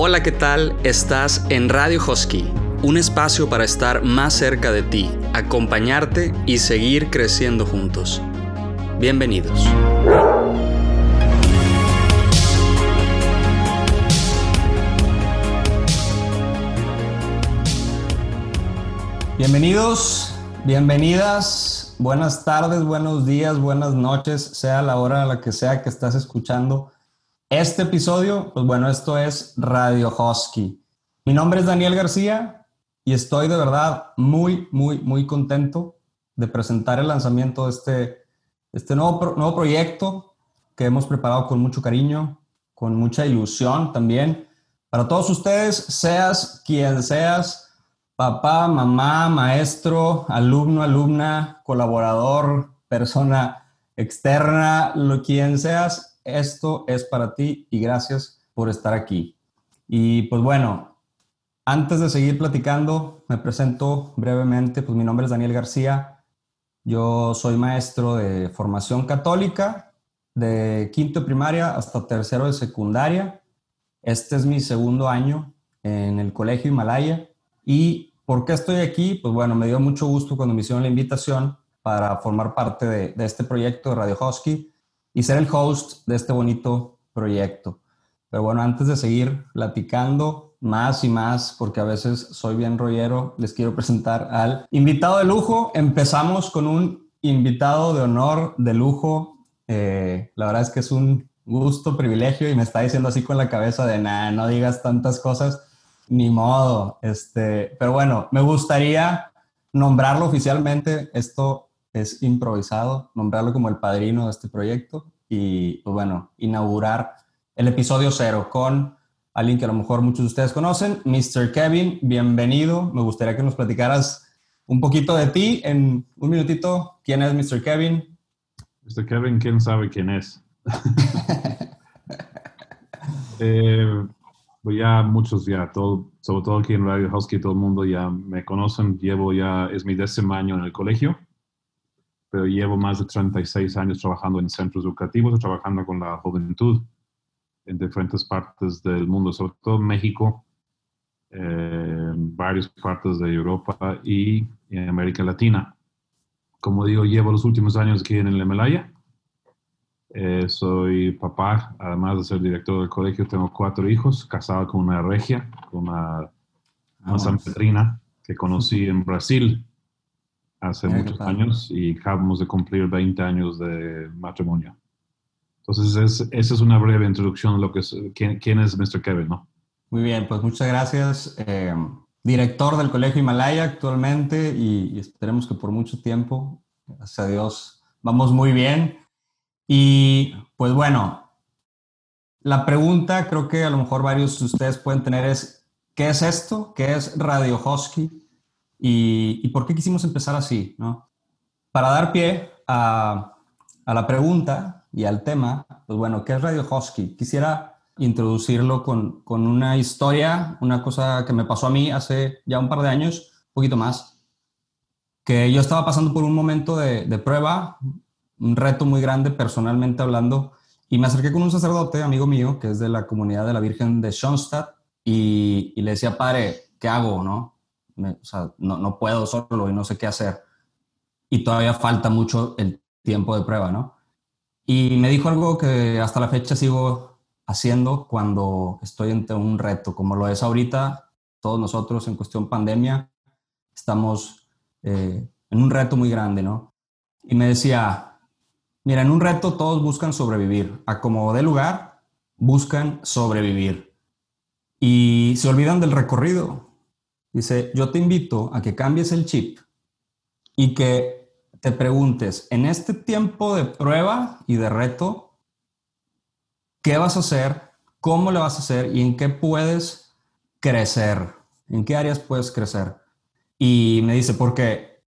Hola, ¿qué tal? Estás en Radio Husky, un espacio para estar más cerca de ti, acompañarte y seguir creciendo juntos. Bienvenidos. Bienvenidos, bienvenidas, buenas tardes, buenos días, buenas noches, sea la hora a la que sea que estás escuchando este episodio, pues bueno, esto es Radio Husky. Mi nombre es Daniel García y estoy de verdad muy, muy, muy contento de presentar el lanzamiento de este, este nuevo, nuevo proyecto que hemos preparado con mucho cariño, con mucha ilusión también. Para todos ustedes, seas quien seas, papá, mamá, maestro, alumno, alumna, colaborador, persona externa, lo quien seas, esto es para ti y gracias por estar aquí. Y pues bueno, antes de seguir platicando, me presento brevemente, pues mi nombre es Daniel García, yo soy maestro de formación católica, de quinto de primaria hasta tercero de secundaria. Este es mi segundo año en el Colegio Himalaya. ¿Y por qué estoy aquí? Pues bueno, me dio mucho gusto cuando me hicieron la invitación para formar parte de, este proyecto de Radio Husky y ser el host de este bonito proyecto. Pero bueno, antes de seguir platicando más y más, porque a veces soy bien rollero, les quiero presentar al invitado de lujo. Empezamos con un invitado de honor, de lujo. Eh, la verdad es que es un gusto, privilegio y me está diciendo así con la cabeza de, nada, no digas tantas cosas, ni modo. Este, pero bueno, me gustaría nombrarlo oficialmente. Esto es improvisado, nombrarlo como el padrino de este proyecto y, pues bueno, inaugurar el episodio cero con alguien que a lo mejor muchos de ustedes conocen, Mr. Kevin, bienvenido. Me gustaría que nos platicaras un poquito de ti en un minutito. ¿Quién es Mr. Kevin? Mr. Kevin, ¿quién sabe quién es? eh, pues ya muchos, ya, todo, sobre todo aquí en Radio Husky, todo el mundo ya me conocen. Llevo ya, es mi décimo año en el colegio pero llevo más de 36 años trabajando en centros educativos, trabajando con la juventud en diferentes partes del mundo, sobre todo México, en varias partes de Europa y en América Latina. Como digo, llevo los últimos años aquí en el Himalaya. Eh, soy papá, además de ser director del colegio, tengo cuatro hijos, casado con una regia, con una, una San Petrina que conocí en Brasil hace muchos años y acabamos de cumplir 20 años de matrimonio. Entonces, esa es una breve introducción de lo que es, quién, es Mr. Kevin, ¿no? Muy bien, pues muchas gracias. Eh, director del Colegio Himalaya actualmente y, esperemos que por mucho tiempo, gracias a Dios, vamos muy bien. Y pues bueno, la pregunta creo que a lo mejor varios de ustedes pueden tener es, ¿qué es esto? ¿Qué es Radio Husky? ¿Y, por qué quisimos empezar así? ¿no? Para dar pie a, a, la pregunta y al tema, pues bueno, ¿qué es Radio Husky? Quisiera introducirlo con, con, una historia, una cosa que me pasó a mí hace ya un par de años, un poquito más, que yo estaba pasando por un momento de, de prueba, un reto muy grande personalmente hablando, y me acerqué con un sacerdote, amigo mío, que es de la comunidad de la Virgen de Schoenstatt, y, le decía, padre, ¿qué hago? ¿no? no, no, puedo solo y no sé qué hacer. Y todavía falta mucho el tiempo de prueba, ¿no? Y me dijo algo que hasta la fecha sigo haciendo cuando estoy ante un reto, como lo es ahorita, todos nosotros en cuestión pandemia, estamos eh, en un reto muy grande, ¿no? Y me decía, mira, en un reto todos buscan sobrevivir, a como de lugar, buscan sobrevivir. Y se olvidan del recorrido, Dice, yo te invito a que cambies el chip y que te preguntes, en este tiempo de prueba y de reto, ¿qué vas a hacer? ¿Cómo le vas a hacer? ¿Y en qué puedes crecer? ¿En qué áreas puedes crecer? Y me dice, porque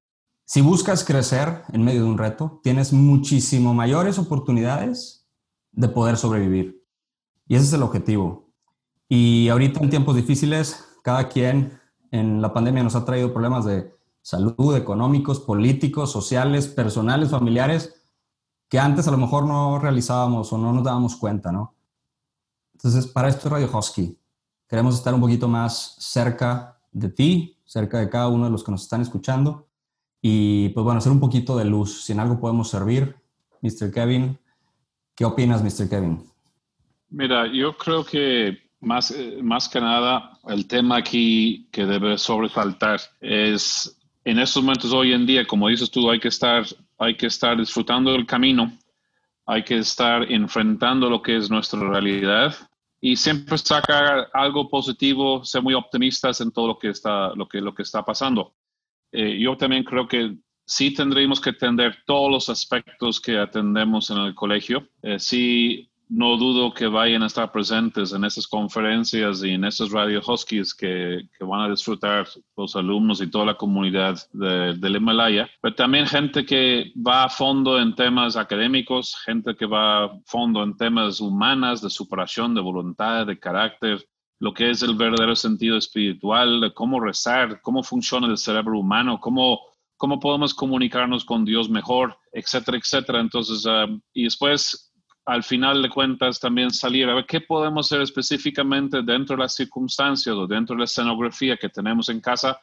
si buscas crecer en medio de un reto, tienes muchísimo mayores oportunidades de poder sobrevivir. Y ese es el objetivo. Y ahorita en tiempos difíciles, cada quien en la pandemia nos ha traído problemas de salud, económicos, políticos, sociales, personales, familiares, que antes a lo mejor no realizábamos o no nos dábamos cuenta, ¿no? Entonces, para esto Radio Husky, queremos estar un poquito más cerca de ti, cerca de cada uno de los que nos están escuchando y pues bueno, hacer un poquito de luz. Si en algo podemos servir, Mr. Kevin, ¿qué opinas, Mr. Kevin? Mira, yo creo que más, eh, más que nada el tema aquí que debe sobresaltar es en estos momentos hoy en día, como dices tú, hay que estar, hay que estar disfrutando del camino, hay que estar enfrentando lo que es nuestra realidad y siempre sacar algo positivo, ser muy optimistas en todo lo que está, lo que, lo que está pasando. Eh, yo también creo que sí tendríamos que atender todos los aspectos que atendemos en el colegio. Eh, sí no dudo que vayan a estar presentes en esas conferencias y en esos radio huskies que, que van a disfrutar los alumnos y toda la comunidad del Himalaya, pero también gente que va a fondo en temas académicos, gente que va a fondo en temas humanas, de superación, de voluntad, de carácter, lo que es el verdadero sentido espiritual, cómo rezar, cómo funciona el cerebro humano, cómo cómo podemos comunicarnos con Dios mejor, etcétera, etcétera. Entonces, ah, y después al final de cuentas también salir a ver qué podemos hacer específicamente dentro de las circunstancias o dentro de la escenografía que tenemos en casa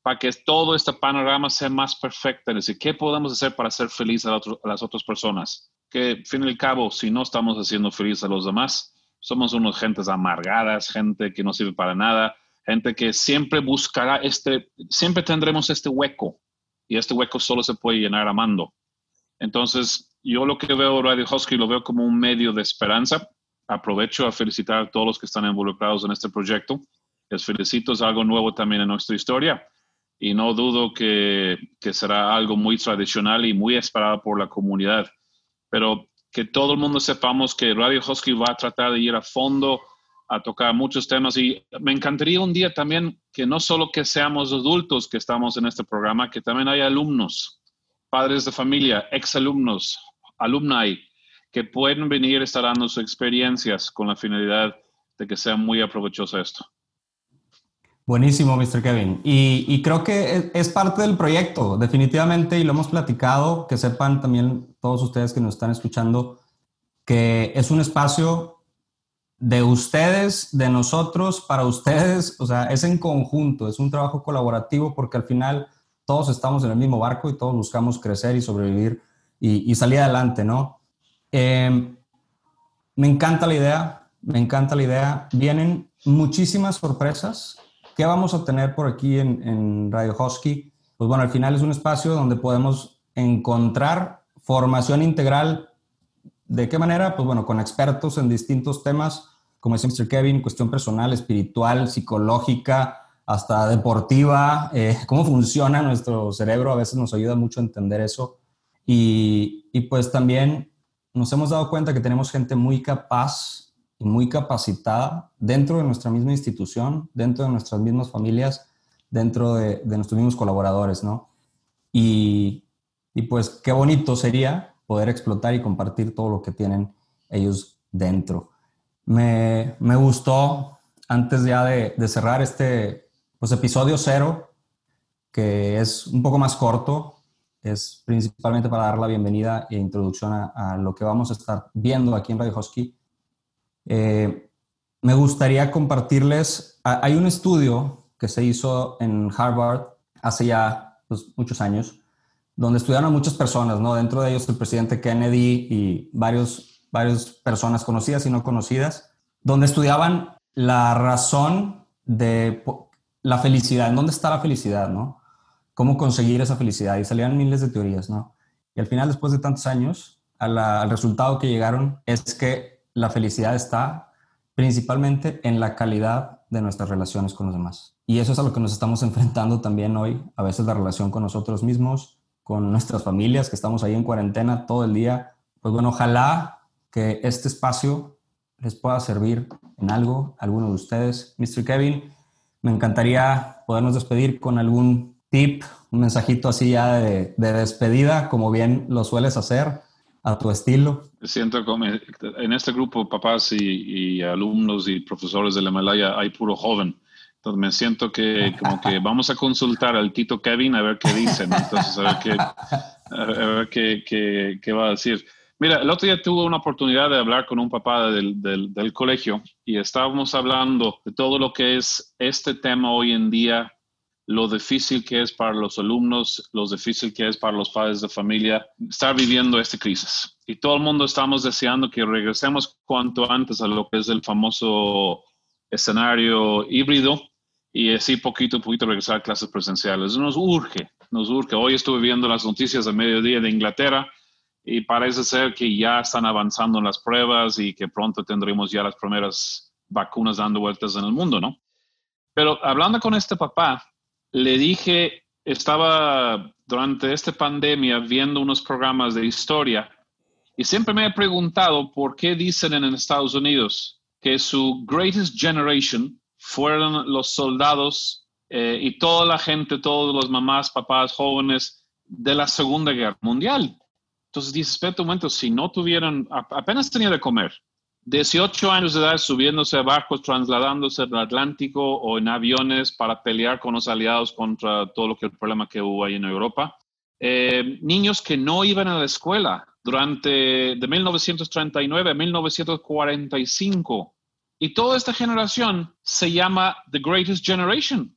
para que todo este panorama sea más perfecto. Es decir, ¿qué podemos hacer para hacer feliz a, las otras personas? Que, al fin y al cabo, si no estamos haciendo feliz a los demás, somos unos gentes amargadas, gente que no sirve para nada, gente que siempre buscará este, siempre tendremos este hueco y este hueco solo se puede llenar amando. Entonces, yo lo que veo Radio Husky lo veo como un medio de esperanza. Aprovecho a felicitar a todos los que están involucrados en este proyecto. Les felicito, es algo nuevo también en nuestra historia y no dudo que, que será algo muy tradicional y muy esperado por la comunidad. Pero que todo el mundo sepamos que Radio Husky va a tratar de ir a fondo a tocar muchos temas y me encantaría un día también que no solo que seamos adultos que estamos en este programa, que también haya alumnos, padres de familia, exalumnos, alumni que pueden venir a estar dando sus experiencias con la finalidad de que sea muy aprovechoso esto. Buenísimo, Mr. Kevin. Y, creo que es parte del proyecto, definitivamente, y lo hemos platicado, que sepan también todos ustedes que nos están escuchando, que es un espacio de ustedes, de nosotros, para ustedes, o sea, es en conjunto, es un trabajo colaborativo porque al final todos estamos en el mismo barco y todos buscamos crecer y sobrevivir y, salir adelante, ¿no? Em, me encanta la idea, me encanta la idea. Vienen muchísimas sorpresas. ¿Qué vamos a tener por aquí en, Radio Husky? Pues bueno, al final es un espacio donde podemos encontrar formación integral. ¿De qué manera? Pues bueno, con expertos en distintos temas, como dice Mr. Kevin, cuestión personal, espiritual, psicológica, hasta deportiva, eh, cómo funciona nuestro cerebro, a veces nos ayuda mucho a entender eso. Y, y, pues también nos hemos dado cuenta que tenemos gente muy capaz y muy capacitada dentro de nuestra misma institución, dentro de nuestras mismas familias, dentro de, de nuestros mismos colaboradores, ¿no? Y, y, pues qué bonito sería poder explotar y compartir todo lo que tienen ellos dentro. Me, me gustó, antes ya de, cerrar este pues, episodio cero, que es un poco más corto, es principalmente para dar la bienvenida e introducción a, lo que vamos a estar viendo aquí en Radio Husky. Eh, me gustaría compartirles, hay un estudio que se hizo en Harvard hace ya pues, muchos años, donde estudiaron a muchas personas, ¿no? Dentro de ellos el presidente Kennedy y varios, varias personas conocidas y no conocidas, donde estudiaban la razón de la felicidad, en dónde está la felicidad, ¿no? cómo conseguir esa felicidad y salían miles de teorías, ¿no? Y al final, después de tantos años, al resultado que llegaron es que la felicidad está principalmente en la calidad de nuestras relaciones con los demás. Y eso es a lo que nos estamos enfrentando también hoy, a veces la relación con nosotros mismos, con nuestras familias, que estamos ahí en cuarentena todo el día. Pues bueno, ojalá que este espacio les pueda servir en algo, alguno de ustedes. Mr. Kevin, me encantaría podernos despedir con algún tip, un mensajito así ya de, despedida, como bien lo sueles hacer, a tu estilo? Siento como en este grupo, papás y, alumnos y profesores de la Malaya, hay puro joven. Entonces me siento que como que vamos a consultar al Tito Kevin a ver qué dicen. Entonces a ver qué, a ver qué, qué, qué, va a decir. Mira, el otro día tuve una oportunidad de hablar con un papá del, del, del, colegio y estábamos hablando de todo lo que es este tema hoy en día, lo difícil que es para los alumnos, lo difícil que es para los padres de familia estar viviendo esta crisis. Y todo el mundo estamos deseando que regresemos cuanto antes a lo que es el famoso escenario híbrido y así poquito a poquito regresar a clases presenciales. Nos urge, nos urge. Hoy estuve viendo las noticias de mediodía de Inglaterra y parece ser que ya están avanzando en las pruebas y que pronto tendremos ya las primeras vacunas dando vueltas en el mundo, ¿no? Pero hablando con este papá, le dije, estaba durante esta pandemia viendo unos programas de historia y siempre me he preguntado por qué dicen en Estados Unidos que su greatest generation fueron los soldados eh, y toda la gente, todos los mamás, papás, jóvenes de la Segunda Guerra Mundial. Entonces dices, espera un momento, si no tuvieran, apenas tenía de comer, 18 años de edad subiéndose a barcos, trasladándose al Atlántico o en aviones para pelear con los aliados contra todo lo que el problema que hubo ahí en Europa. Eh, niños que no iban a la escuela, durante de 1939 a 1945. Y toda esta generación se llama The Greatest Generation.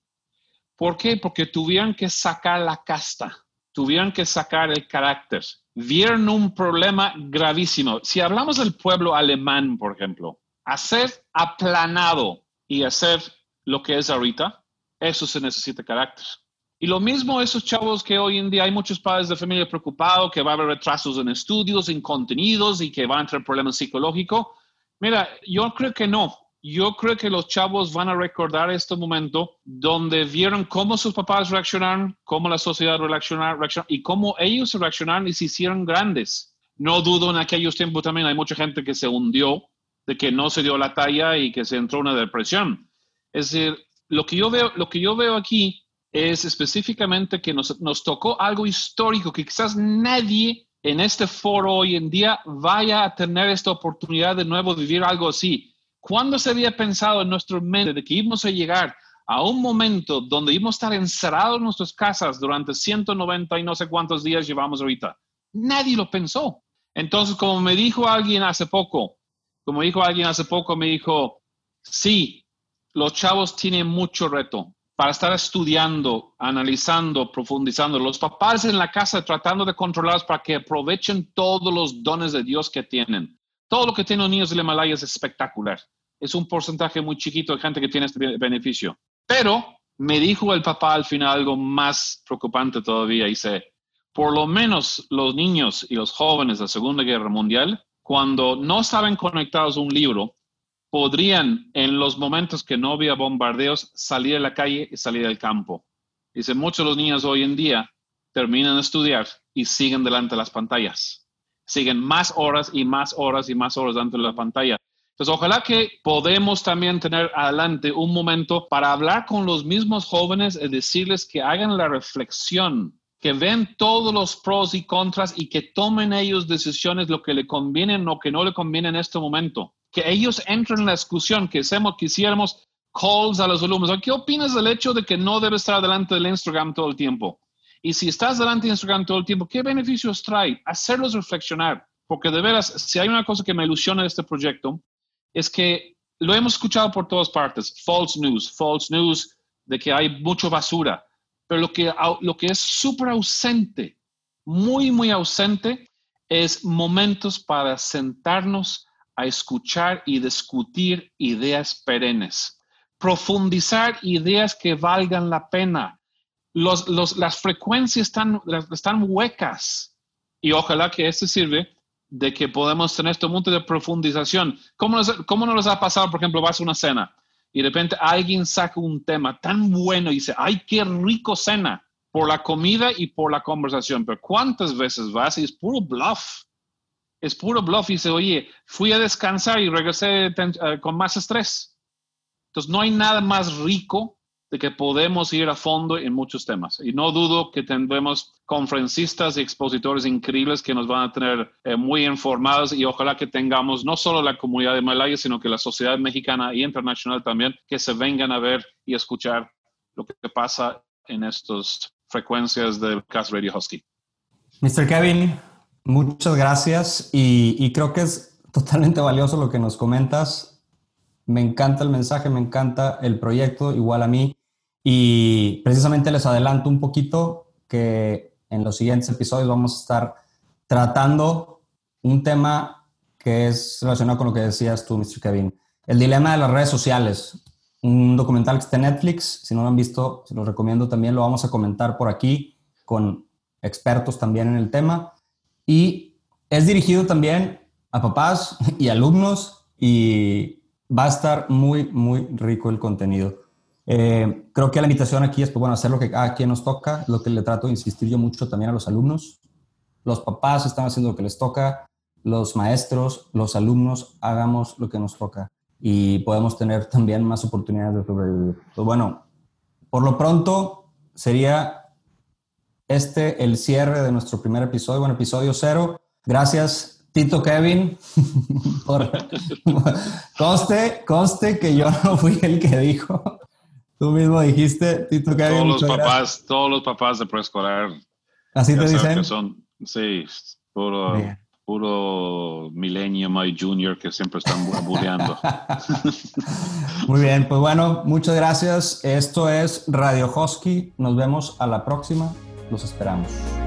¿Por qué? Porque tuvieron que sacar la casta, tuvieron que sacar el carácter, vieron un problema gravísimo. Si hablamos del pueblo alemán, por ejemplo, hacer aplanado y hacer lo que es ahorita, eso se necesita carácter. Y lo mismo esos chavos que hoy en día hay muchos padres de familia preocupados que va a haber retrasos en estudios, en contenidos y que va a entrar problemas psicológicos. Mira, yo creo que no. Yo creo que los chavos van a recordar este momento donde vieron cómo sus papás reaccionaron, cómo la sociedad reaccionó, y cómo ellos reaccionaron y se hicieron grandes. No dudo en aquellos tiempos también hay mucha gente que se hundió, de que no se dio la talla y que se entró en una depresión. Es decir, lo que yo veo, lo que yo veo aquí es específicamente que nos, nos tocó algo histórico que quizás nadie en este foro hoy en día vaya a tener esta oportunidad de nuevo vivir algo así. ¿Cuándo se había pensado en nuestro mente de que íbamos a llegar a un momento donde íbamos a estar encerrados en nuestras casas durante 190 y no sé cuántos días llevamos ahorita? Nadie lo pensó. Entonces, como me dijo alguien hace poco, como dijo alguien hace poco, me dijo, sí, los chavos tienen mucho reto, para estar estudiando, analizando, profundizando. Los papás en la casa tratando de controlarlos para que aprovechen todos los dones de Dios que tienen. Todo lo que tienen los niños del Himalaya es espectacular. Es un porcentaje muy chiquito de gente que tiene este beneficio. Pero me dijo el papá al final algo más preocupante todavía. Dice, por lo menos los niños y los jóvenes de la Segunda Guerra Mundial, cuando no estaban conectados a un libro, podrían en los momentos que no había bombardeos salir a la calle y salir al campo. Dice, muchos de los niños hoy en día terminan de estudiar y siguen delante de las pantallas. Siguen más horas y más horas y más horas delante de la pantalla. Entonces, ojalá que podemos también tener adelante un momento para hablar con los mismos jóvenes y decirles que hagan la reflexión, que ven todos los pros y contras y que tomen ellos decisiones lo que le conviene lo que no le conviene en este momento que ellos entren en la discusión, que hacemos, quisiéramos calls a los alumnos. ¿Qué opinas del hecho de que no debe estar delante del Instagram todo el tiempo? Y si estás delante de Instagram todo el tiempo, ¿qué beneficios trae? Hacerlos reflexionar. Porque de veras, si hay una cosa que me ilusiona de este proyecto, es que lo hemos escuchado por todas partes. False news, false news, de que hay mucha basura. Pero lo que, lo que es súper ausente, muy, muy ausente, es momentos para sentarnos a escuchar y discutir ideas perennes, profundizar ideas que valgan la pena. Los, las frecuencias están, están huecas y ojalá que esto sirve de que podemos tener este momento de profundización. ¿Cómo, nos, ¿Cómo no nos ha pasado, por ejemplo, vas a una cena y de repente alguien saca un tema tan bueno y dice, ay, qué rico cena por la comida y por la conversación, pero ¿cuántas veces vas y es puro bluff? Es puro bluff y dice, oye, fui a descansar y regresé eh, con más estrés. Entonces, no hay nada más rico de que podemos ir a fondo en muchos temas. Y no dudo que tendremos conferencistas y expositores increíbles que nos van a tener eh, muy informados y ojalá que tengamos no solo la comunidad de Malaya, sino que la sociedad mexicana y internacional también, que se vengan a ver y escuchar lo que pasa en estas frecuencias de Cast Radio Husky. Mr. Kevin, muchas gracias y, creo que es totalmente valioso lo que nos comentas. Me encanta el mensaje, me encanta el proyecto, igual a mí. Y precisamente les adelanto un poquito que en los siguientes episodios vamos a estar tratando un tema que es relacionado con lo que decías tú, Mr. Kevin. El dilema de las redes sociales. Un documental que está en Netflix. Si no lo han visto, se los recomiendo también. Lo vamos a comentar por aquí con expertos también en el tema. Y es dirigido también a papás y alumnos y va a estar muy, muy rico el contenido. Eh, creo que la invitación aquí es, pues, bueno, hacer lo que a quien nos toca, lo que le trato de insistir yo mucho también a los alumnos. Los papás están haciendo lo que les toca, los maestros, los alumnos, hagamos lo que nos toca y podemos tener también más oportunidades de sobrevivir. Pues bueno, por lo pronto sería este el cierre de nuestro primer episodio, bueno, episodio cero. Gracias Tito Kevin, conste, conste que yo no fui el que dijo. Tú mismo dijiste, Tito Kevin. Todos los papás, todos los papás de preescolar. ¿Así te dicen? Son, sí, puro, puro Millennium y Junior que siempre están bulleando. Muy bien, pues bueno, muchas gracias. Esto es Radio Hosky. Nos vemos a la próxima. Los esperamos.